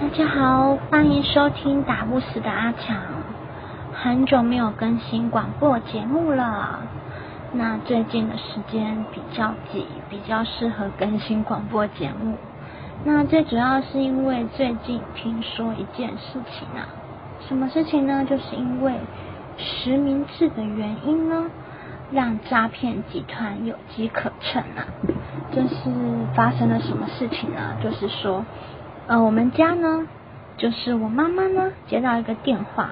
大家好，欢迎收听打不死的阿强。很久没有更新广播节目了，那最近的时间比较挤，比较适合更新广播节目。那最主要是因为最近听说一件事情啊，什么事情呢？就是因为实名制的原因呢，让诈骗集团有机可乘啊。这是发生了什么事情呢？就是说。呃，我们家呢，就是我妈妈呢接到一个电话，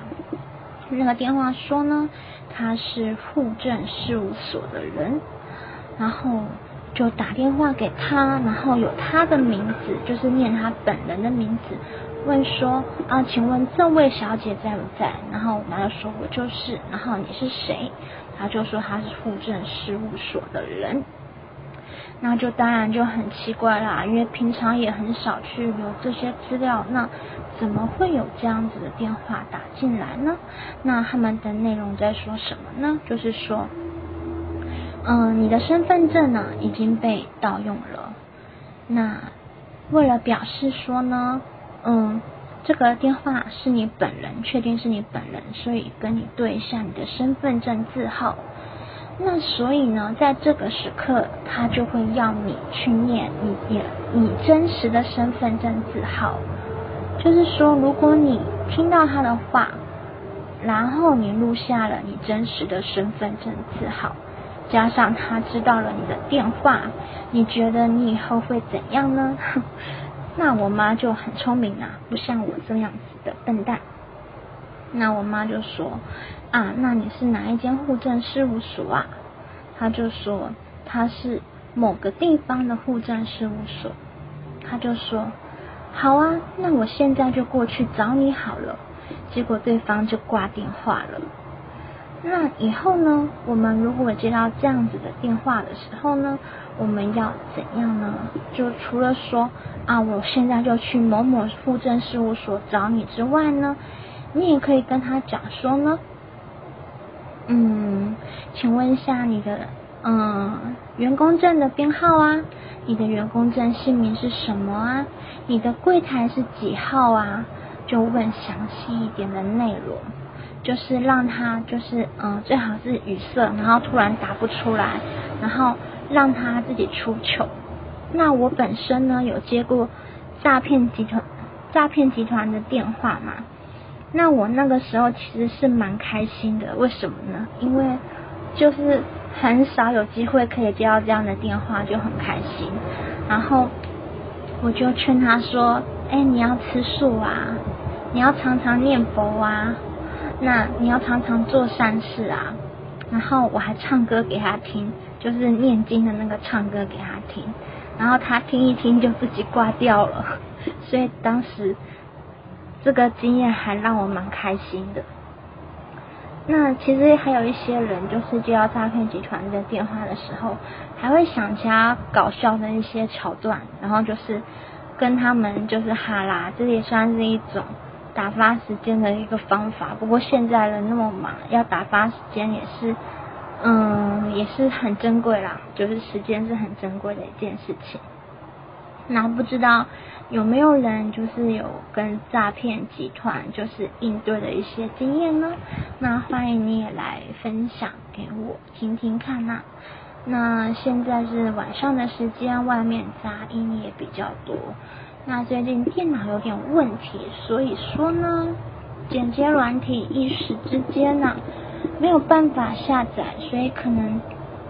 那个电话说呢，他是户政事务所的人，然后就打电话给他，然后有他的名字，就是念他本人的名字，问说啊，请问这位小姐在不在？然后我妈就说我就是，然后你是谁？他就说他是户政事务所的人。那就当然就很奇怪啦，因为平常也很少去留这些资料，那怎么会有这样子的电话打进来呢？那他们的内容在说什么呢？就是说，嗯，你的身份证呢已经被盗用了。那为了表示说呢，嗯，这个电话是你本人，确定是你本人，所以跟你对一下你的身份证字号。那所以呢，在这个时刻，他就会要你去念你你你真实的身份证字号。就是说，如果你听到他的话，然后你录下了你真实的身份证字号，加上他知道了你的电话，你觉得你以后会怎样呢？那我妈就很聪明啊，不像我这样子的笨蛋。那我妈就说。啊，那你是哪一间户政事务所啊？他就说他是某个地方的户政事务所。他就说好啊，那我现在就过去找你好了。结果对方就挂电话了。那以后呢，我们如果接到这样子的电话的时候呢，我们要怎样呢？就除了说啊，我现在就去某某户政事务所找你之外呢，你也可以跟他讲说呢。请问一下你的嗯员工证的编号啊？你的员工证姓名是什么啊？你的柜台是几号啊？就问详细一点的内容，就是让他就是嗯最好是语塞，然后突然答不出来，然后让他自己出糗。那我本身呢有接过诈骗集团诈骗集团的电话嘛？那我那个时候其实是蛮开心的，为什么呢？因为就是很少有机会可以接到这样的电话，就很开心。然后我就劝他说：“哎，你要吃素啊，你要常常念佛啊，那你要常常做善事啊。”然后我还唱歌给他听，就是念经的那个唱歌给他听。然后他听一听就自己挂掉了，所以当时。这个经验还让我蛮开心的。那其实还有一些人，就是接到诈骗集团的电话的时候，还会想其他搞笑的一些桥段，然后就是跟他们就是哈啦，这也算是一种打发时间的一个方法。不过现在人那么忙，要打发时间也是，嗯，也是很珍贵啦，就是时间是很珍贵的一件事情。那不知道有没有人就是有跟诈骗集团就是应对的一些经验呢？那欢迎你也来分享给我听听看呐。那现在是晚上的时间，外面杂音也比较多。那最近电脑有点问题，所以说呢，剪接软体一时之间呢没有办法下载，所以可能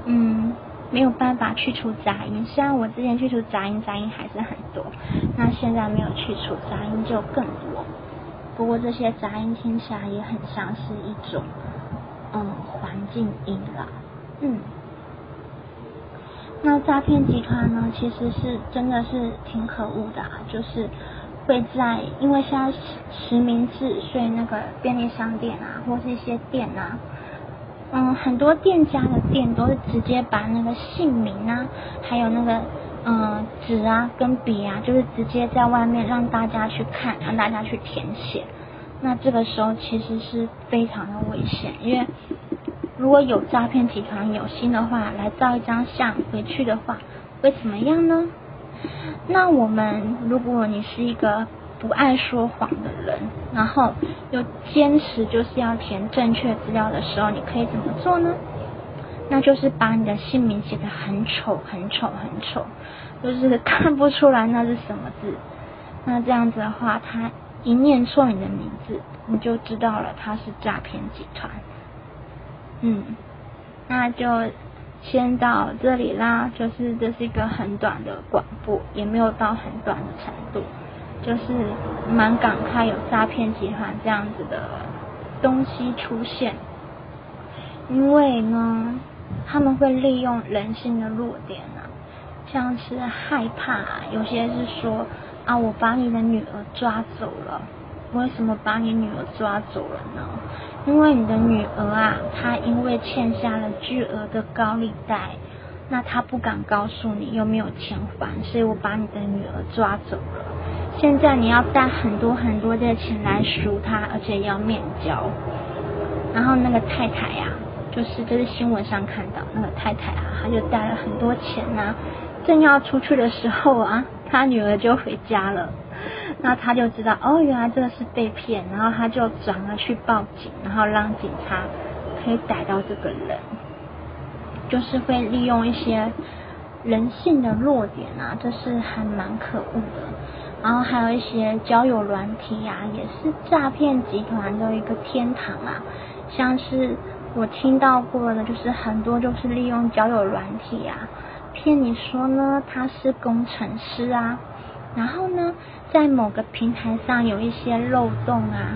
嗯。没有办法去除杂音，虽然我之前去除杂音，杂音还是很多，那现在没有去除杂音就更多。不过这些杂音听起来也很像是一种嗯环境音啦，嗯。那诈骗集团呢，其实是真的是挺可恶的，就是会在因为现在实实名制，所以那个便利商店啊，或是一些店啊。嗯，很多店家的店都是直接把那个姓名啊，还有那个嗯纸啊跟笔啊，就是直接在外面让大家去看，让大家去填写。那这个时候其实是非常的危险，因为如果有诈骗集团有心的话来照一张相回去的话，会怎么样呢？那我们如果你是一个不爱说谎的人，然后又坚持就是要填正确资料的时候，你可以怎么做呢？那就是把你的姓名写得很丑、很丑、很丑，就是看不出来那是什么字。那这样子的话，他一念错你的名字，你就知道了他是诈骗集团。嗯，那就先到这里啦。就是这是一个很短的广播，也没有到很短的程度，就是蛮感慨有诈骗集团这样子的东西出现，因为呢。他们会利用人性的弱点啊，像是害怕，有些是说啊，我把你的女儿抓走了，为什么把你女儿抓走了呢？因为你的女儿啊，她因为欠下了巨额的高利贷，那她不敢告诉你又没有钱还，所以我把你的女儿抓走了。现在你要带很多很多的钱来赎他，而且要面交。然后那个太太呀。就是这是新闻上看到那个太太啊，她就带了很多钱呐，正要出去的时候啊，她女儿就回家了，那他就知道哦，原来这个是被骗，然后他就转而去报警，然后让警察可以逮到这个人，就是会利用一些人性的弱点啊，这是还蛮可恶的。然后还有一些交友软体啊，也是诈骗集团的一个天堂啊，像是。我听到过的，就是很多就是利用交友软体啊，骗你说呢他是工程师啊，然后呢在某个平台上有一些漏洞啊，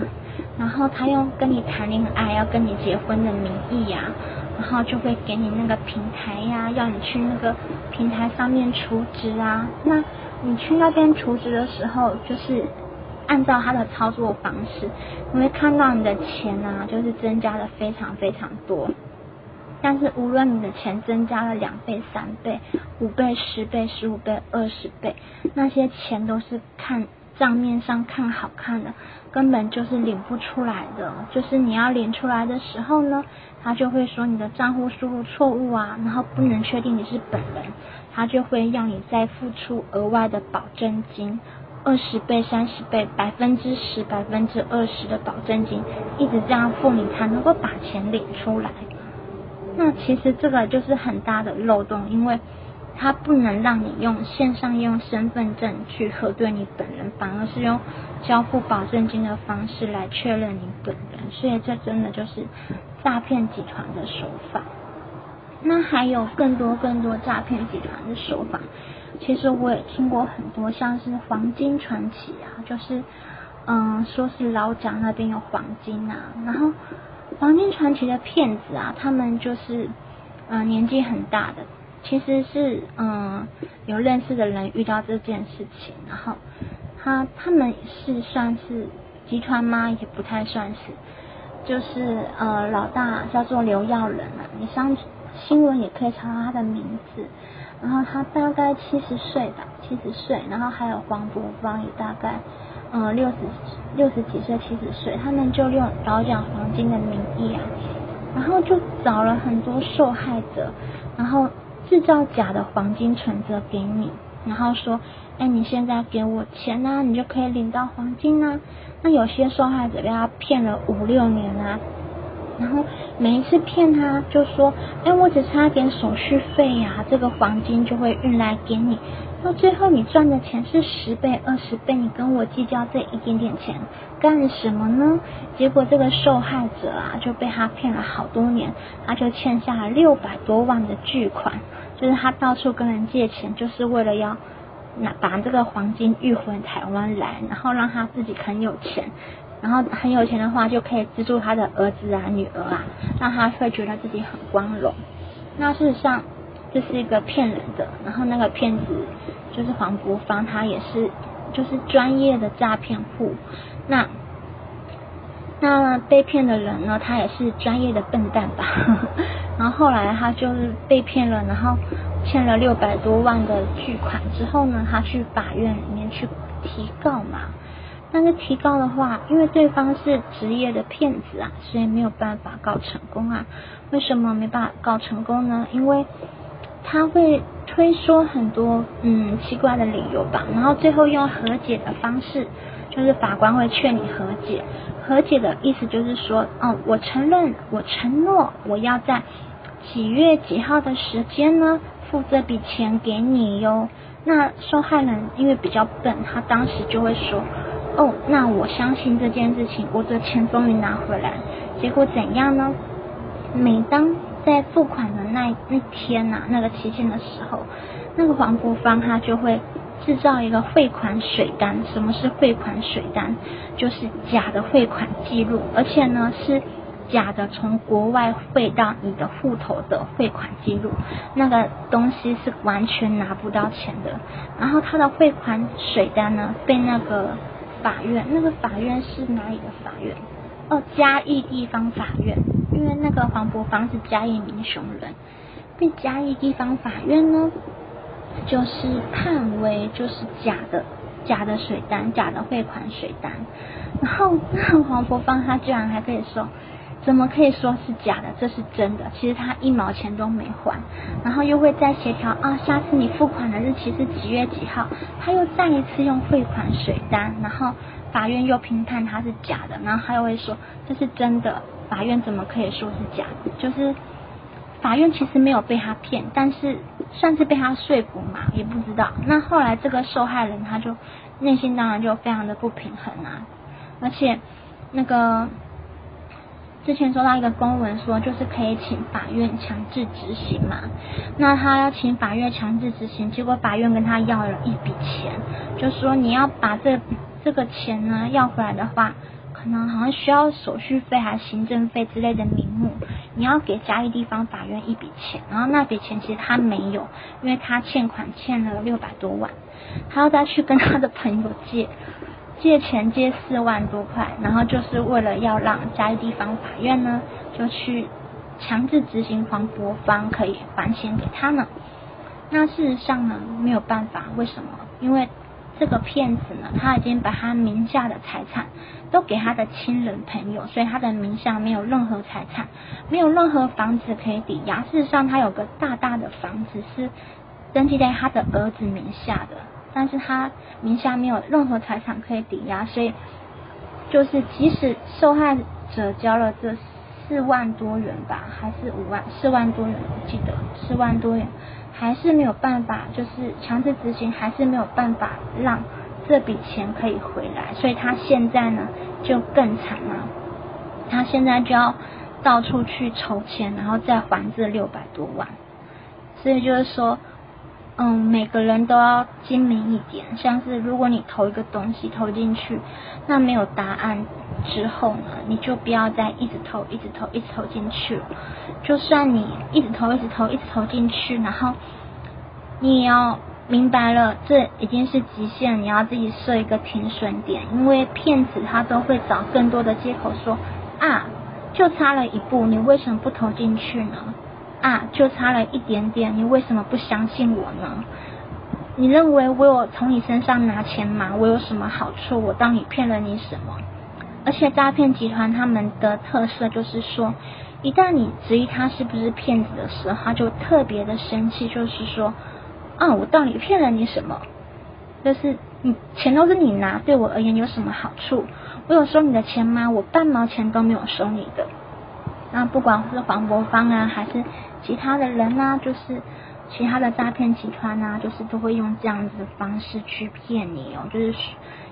然后他用跟你谈恋爱要跟你结婚的名义呀，然后就会给你那个平台呀，要你去那个平台上面储值啊，那你去那边储值的时候，就是。按照他的操作方式，你会看到你的钱啊，就是增加的非常非常多。但是无论你的钱增加了两倍、三倍、五倍、十倍、十五倍、二十倍，那些钱都是看账面上看好看的，根本就是领不出来的。就是你要领出来的时候呢，他就会说你的账户输入错误啊，然后不能确定你是本人，他就会让你再付出额外的保证金。二十倍、三十倍、百分之十、百分之二十的保证金，一直这样付你才能够把钱领出来。那其实这个就是很大的漏洞，因为他不能让你用线上用身份证去核对你本人，反而是用交付保证金的方式来确认你本人。所以这真的就是诈骗集团的手法。那还有更多更多诈骗集团的手法。其实我也听过很多，像是黄金传奇啊，就是嗯，说是老蒋那边有黄金啊，然后黄金传奇的骗子啊，他们就是嗯年纪很大的，其实是嗯有认识的人遇到这件事情，然后他他们是算是集团吗？也不太算是，就是呃老大叫做刘耀仁啊，你上新闻也可以查到他的名字。然后他大概七十岁吧，七十岁。然后还有黄渤芳也大概，嗯，六十六十几岁，七十岁。他们就用老蒋黄金的名义啊，然后就找了很多受害者，然后制造假的黄金存折给你，然后说，哎，你现在给我钱呐，你就可以领到黄金呐。那有些受害者被他骗了五六年啊。然后每一次骗他，就说：“哎，我只差点手续费呀，这个黄金就会运来给你。到最后你赚的钱是十倍、二十倍，你跟我计较这一点点钱干什么呢？”结果这个受害者啊就被他骗了好多年，他就欠下了六百多万的巨款，就是他到处跟人借钱，就是为了要拿把这个黄金运回台湾来，然后让他自己很有钱。然后很有钱的话，就可以资助他的儿子啊、女儿啊，让他会觉得自己很光荣。那事实上这是一个骗人的，然后那个骗子就是黄国芳，他也是就是专业的诈骗户。那那被骗的人呢，他也是专业的笨蛋吧？然后后来他就是被骗了，然后欠了六百多万的巨款之后呢，他去法院里面去提告嘛。但是提高的话，因为对方是职业的骗子啊，所以没有办法告成功啊。为什么没办法告成功呢？因为他会推说很多嗯奇怪的理由吧，然后最后用和解的方式就是法官会劝你和解。和解的意思就是说，哦，我承认，我承诺，我要在几月几号的时间呢，付这笔钱给你哟。那受害人因为比较笨，他当时就会说，哦，那我相信这件事情，我的钱终于拿回来。结果怎样呢？每当在付款的那那天呐，那个期限的时候，那个黄国芳他就会制造一个汇款水单。什么是汇款水单？就是假的汇款记录，而且呢是假的从国外汇到你的户头的汇款记录，那个东西是完全拿不到钱的。然后他的汇款水单呢，被那个法院，那个法院是哪里的法院？哦，嘉义地方法院，因为那个黄伯芳是嘉义民雄人，被嘉义地方法院呢，就是判为就是假的，假的水单，假的汇款水单。然后那黄伯芳他居然还可以说，怎么可以说是假的？这是真的，其实他一毛钱都没还。然后又会再协调啊，下次你付款的日期是几月几号？他又再一次用汇款水单，然后。法院又评判他是假的，然后他又会说这是真的。法院怎么可以说是假的？就是法院其实没有被他骗，但是算是被他说服嘛，也不知道。那后来这个受害人他就内心当然就非常的不平衡啊，而且那个之前收到一个公文说，就是可以请法院强制执行嘛。那他要请法院强制执行，结果法院跟他要了一笔钱，就说你要把这。这个钱呢要回来的话，可能好像需要手续费还是行政费之类的名目，你要给嘉义地方法院一笔钱，然后那笔钱其实他没有，因为他欠款欠了六百多万，他要再去跟他的朋友借借钱借四万多块，然后就是为了要让嘉义地方法院呢就去强制执行黄国芳可以还钱给他呢，那事实上呢没有办法，为什么？因为。这个骗子呢，他已经把他名下的财产都给他的亲人朋友，所以他的名下没有任何财产，没有任何房子可以抵押。事实上，他有个大大的房子是登记在他的儿子名下的，但是他名下没有任何财产可以抵押，所以就是即使受害者交了这四万多元吧，还是五万四万多元，我记得四万多元。还是没有办法，就是强制执行，还是没有办法让这笔钱可以回来，所以他现在呢就更惨了，他现在就要到处去筹钱，然后再还这六百多万，所以就是说，嗯，每个人都要精明一点，像是如果你投一个东西投进去，那没有答案。之后呢，你就不要再一直投、一直投、一直投进去了。就算你一直投、一直投、一直投进去，然后你也要明白了，这已经是极限，你要自己设一个停损点。因为骗子他都会找更多的借口说啊，就差了一步，你为什么不投进去呢？啊，就差了一点点，你为什么不相信我呢？你认为我有从你身上拿钱吗？我有什么好处？我当你骗了你什么？而且诈骗集团他们的特色就是说，一旦你质疑他是不是骗子的时候，他就特别的生气，就是说，啊，我到底骗了你什么？就是你钱都是你拿，对我而言有什么好处？我有收你的钱吗？我半毛钱都没有收你的。那不管是黄博芳啊，还是其他的人啊，就是其他的诈骗集团啊，就是都会用这样子的方式去骗你哦，就是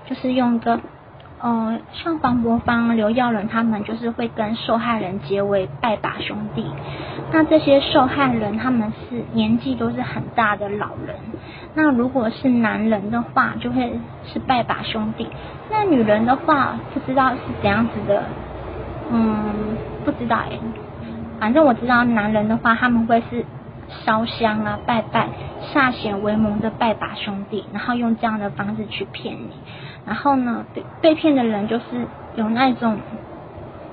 就是用个。呃，像黄博芳、刘耀伦他们就是会跟受害人结为拜把兄弟。那这些受害人他们是年纪都是很大的老人。那如果是男人的话，就会是拜把兄弟。那女人的话，不知道是怎样子的，嗯，不知道哎。反正我知道男人的话，他们会是烧香啊、拜拜、歃血为盟的拜把兄弟，然后用这样的方式去骗你。然后呢，被被骗的人就是有那种，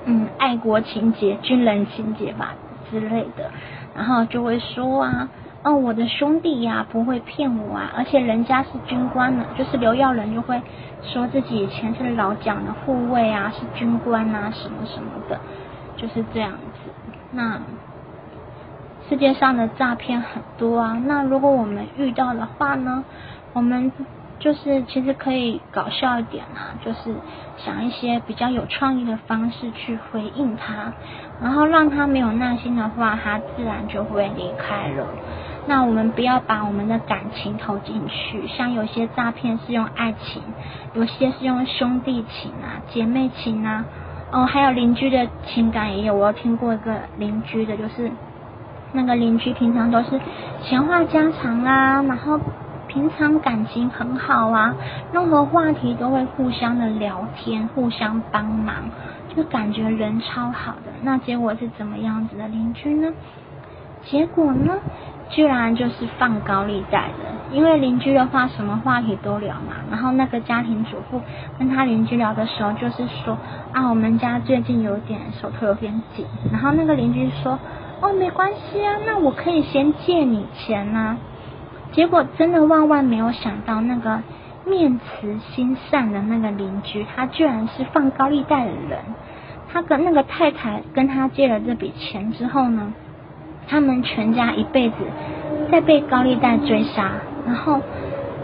嗯，爱国情节、军人情节吧之类的，然后就会说啊，哦，我的兄弟呀不会骗我啊，而且人家是军官呢，就是刘耀仁就会说自己以前是老蒋的护卫啊，是军官啊，什么什么的，就是这样子。那世界上的诈骗很多啊，那如果我们遇到的话呢，我们。就是其实可以搞笑一点啊，就是想一些比较有创意的方式去回应他，然后让他没有耐心的话，他自然就会离开了。那我们不要把我们的感情投进去，像有些诈骗是用爱情，有些是用兄弟情啊、姐妹情啊，哦，还有邻居的情感也有。我有听过一个邻居的，就是那个邻居平常都是闲话家常啊，然后。平常感情很好啊，任何话题都会互相的聊天，互相帮忙，就感觉人超好的。那结果是怎么样子的邻居呢？结果呢，居然就是放高利贷的。因为邻居的话，什么话题都聊嘛。然后那个家庭主妇跟他邻居聊的时候，就是说啊，我们家最近有点手头有点紧。然后那个邻居说，哦，没关系啊，那我可以先借你钱呢。结果真的万万没有想到，那个面慈心善的那个邻居，他居然是放高利贷的人。他跟那个太太跟他借了这笔钱之后呢，他们全家一辈子在被高利贷追杀，然后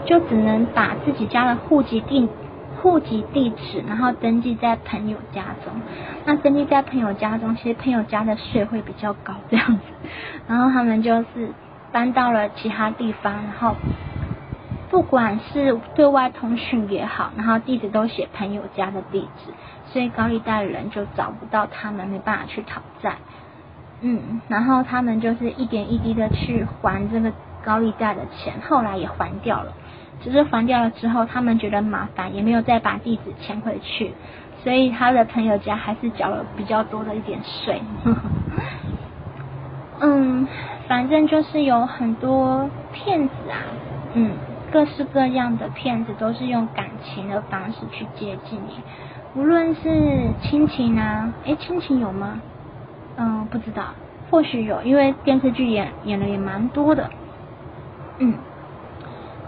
就只能把自己家的户籍地户籍地址，然后登记在朋友家中。那登记在朋友家中，其实朋友家的税会比较高，这样子。然后他们就是。搬到了其他地方，然后不管是对外通讯也好，然后地址都写朋友家的地址，所以高利贷人就找不到他们，没办法去讨债。嗯，然后他们就是一点一滴的去还这个高利贷的钱，后来也还掉了。只是还掉了之后，他们觉得麻烦，也没有再把地址迁回去，所以他的朋友家还是缴了比较多的一点税。嗯。反正就是有很多骗子啊，嗯，各式各样的骗子都是用感情的方式去接近你，无论是亲情啊，诶，亲情有吗？嗯，不知道，或许有，因为电视剧演演的也蛮多的，嗯，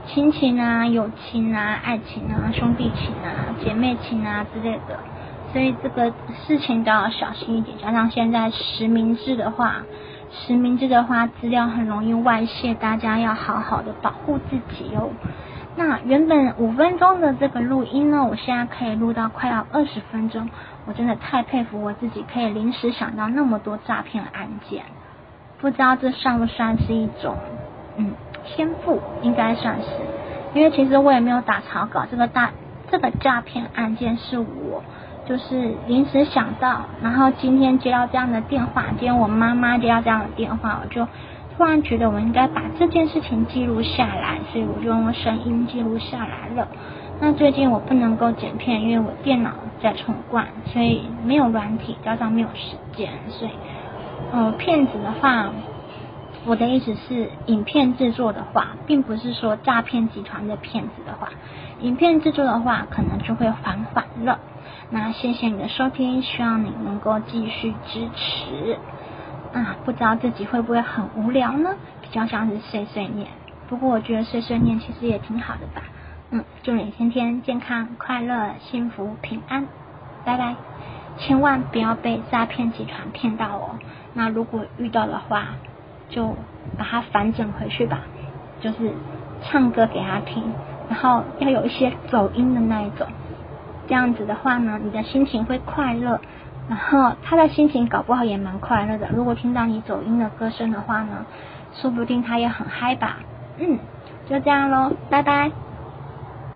亲情啊，友情啊，爱情啊，兄弟情啊，姐妹情啊之类的，所以这个事情都要小心一点，加上现在实名制的话。实名制的话，资料很容易外泄，大家要好好的保护自己哦。那原本五分钟的这个录音呢，我现在可以录到快要二十分钟，我真的太佩服我自己，可以临时想到那么多诈骗案件。不知道这算不算是一种嗯天赋？应该算是，因为其实我也没有打草稿，这个大这个诈骗案件是我。就是临时想到，然后今天接到这样的电话，今天我妈妈接到这样的电话，我就突然觉得我应该把这件事情记录下来，所以我就用声音记录下来了。那最近我不能够剪片，因为我电脑在重灌，所以没有软体，加上没有时间，所以呃，骗子的话，我的意思是，影片制作的话，并不是说诈骗集团的骗子的话，影片制作的话，可能就会缓缓了。那谢谢你的收听，希望你能够继续支持。啊，不知道自己会不会很无聊呢？比较像是碎碎念。不过我觉得碎碎念其实也挺好的吧。嗯，祝你天天健康、快乐、幸福、平安。拜拜。千万不要被诈骗集团骗到哦。那如果遇到的话，就把它反整回去吧。就是唱歌给他听，然后要有一些走音的那一种。这样子的话呢，你的心情会快乐，然后他的心情搞不好也蛮快乐的。如果听到你走音的歌声的话呢，说不定他也很嗨吧。嗯，就这样喽，拜拜。